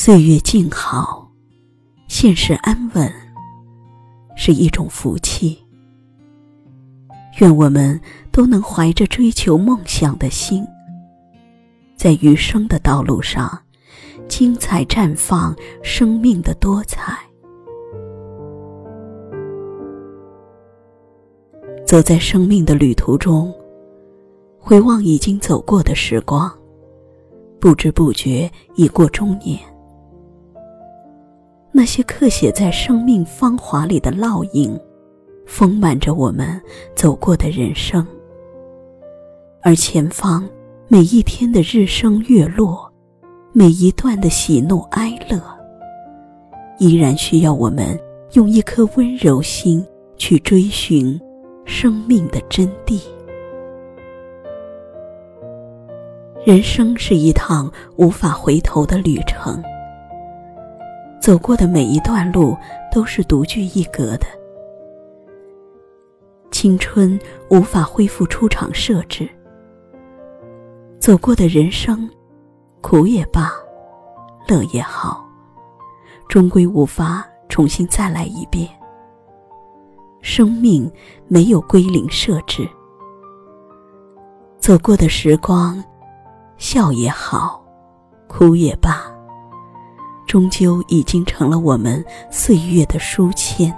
岁月静好，现实安稳，是一种福气。愿我们都能怀着追求梦想的心，在余生的道路上，精彩绽放生命的多彩。走在生命的旅途中，回望已经走过的时光，不知不觉已过中年。那些刻写在生命芳华里的烙印，丰满着我们走过的人生。而前方每一天的日升月落，每一段的喜怒哀乐，依然需要我们用一颗温柔心去追寻生命的真谛。人生是一趟无法回头的旅程。走过的每一段路都是独具一格的。青春无法恢复出厂设置，走过的人生，苦也罢，乐也好，终归无法重新再来一遍。生命没有归零设置，走过的时光，笑也好，哭也罢。终究已经成了我们岁月的书签。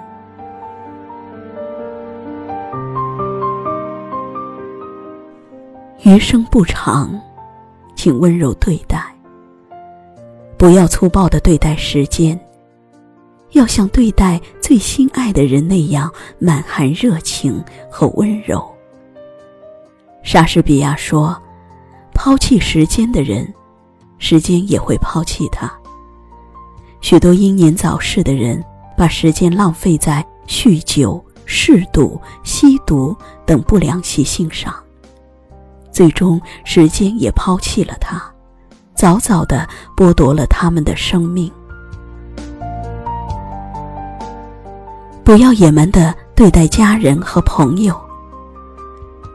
余生不长，请温柔对待。不要粗暴的对待时间，要像对待最心爱的人那样满含热情和温柔。莎士比亚说：“抛弃时间的人，时间也会抛弃他。”许多英年早逝的人，把时间浪费在酗酒、嗜赌、吸毒等不良习性上，最终时间也抛弃了他，早早的剥夺了他们的生命。不要野蛮的对待家人和朋友。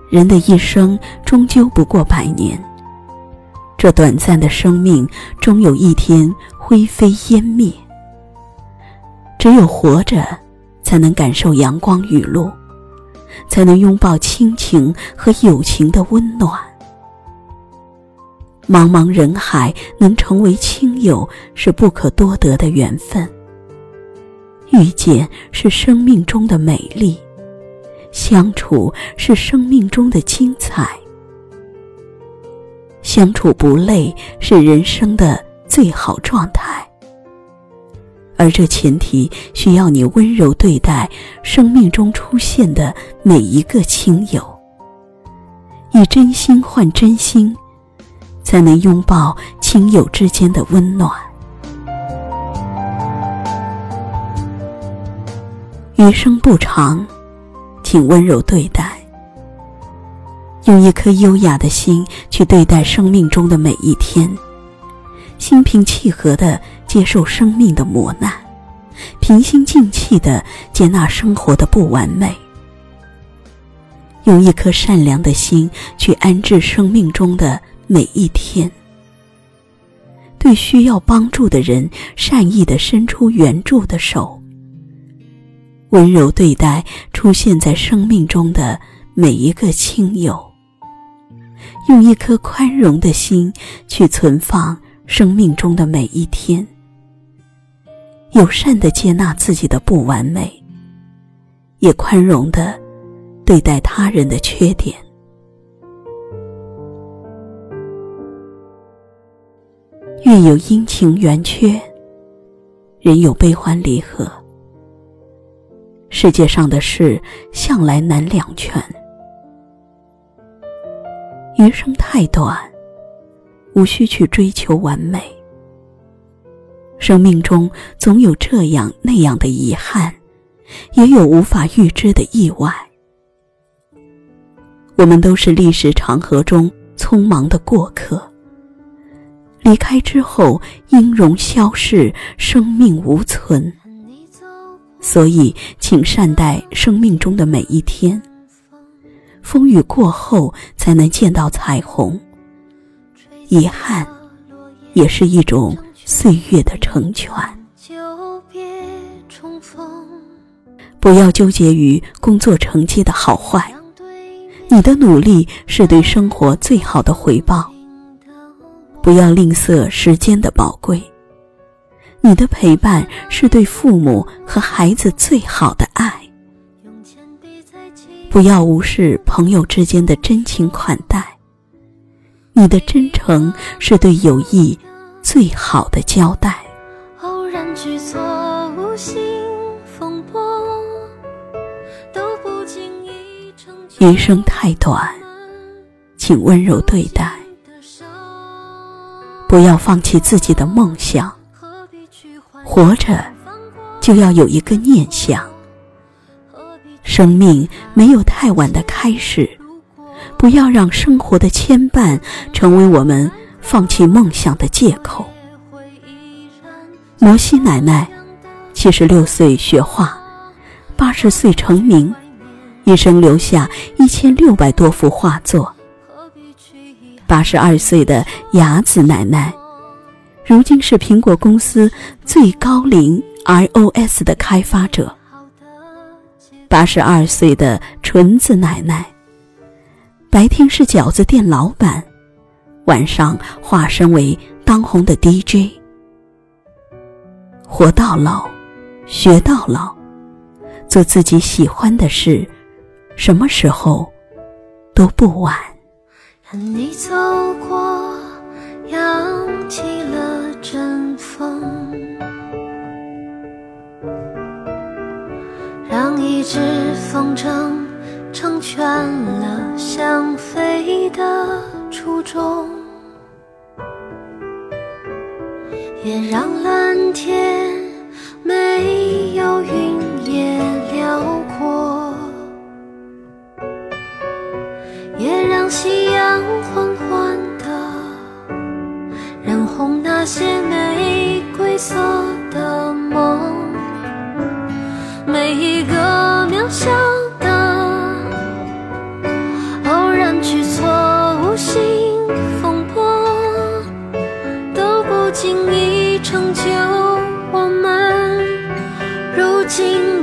人的一生终究不过百年，这短暂的生命，终有一天。灰飞烟灭。只有活着，才能感受阳光雨露，才能拥抱亲情和友情的温暖。茫茫人海，能成为亲友是不可多得的缘分。遇见是生命中的美丽，相处是生命中的精彩。相处不累，是人生的。最好状态，而这前提需要你温柔对待生命中出现的每一个亲友，以真心换真心，才能拥抱亲友之间的温暖。余生不长，请温柔对待，用一颗优雅的心去对待生命中的每一天。心平气和地接受生命的磨难，平心静气地接纳生活的不完美，用一颗善良的心去安置生命中的每一天。对需要帮助的人，善意地伸出援助的手，温柔对待出现在生命中的每一个亲友，用一颗宽容的心去存放。生命中的每一天，友善的接纳自己的不完美，也宽容的对待他人的缺点。月有阴晴圆缺，人有悲欢离合。世界上的事向来难两全，余生太短。无需去追求完美。生命中总有这样那样的遗憾，也有无法预知的意外。我们都是历史长河中匆忙的过客。离开之后，音容消逝，生命无存。所以，请善待生命中的每一天。风雨过后，才能见到彩虹。遗憾，也是一种岁月的成全。不要纠结于工作成绩的好坏，你的努力是对生活最好的回报。不要吝啬时间的宝贵，你的陪伴是对父母和孩子最好的。不要无视朋友之间的真情款待，你的真诚是对友谊最好的交代。偶然举措无心风波，都不经意成余生太短，请温柔对待。不要放弃自己的梦想，活着就要有一个念想。生命没有太晚的开始，不要让生活的牵绊成为我们放弃梦想的借口。摩西奶奶七十六岁学画，八十岁成名，一生留下一千六百多幅画作。八十二岁的雅子奶奶，如今是苹果公司最高龄 iOS 的开发者。八十二岁的纯子奶奶，白天是饺子店老板，晚上化身为当红的 DJ。活到老，学到老，做自己喜欢的事，什么时候都不晚。看你走过，风筝成全了想飞的初衷，也让蓝天没有云也辽阔，也让夕阳。缓缓的，染红那些玫瑰色的梦，每一个渺小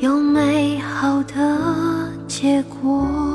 有美好的结果。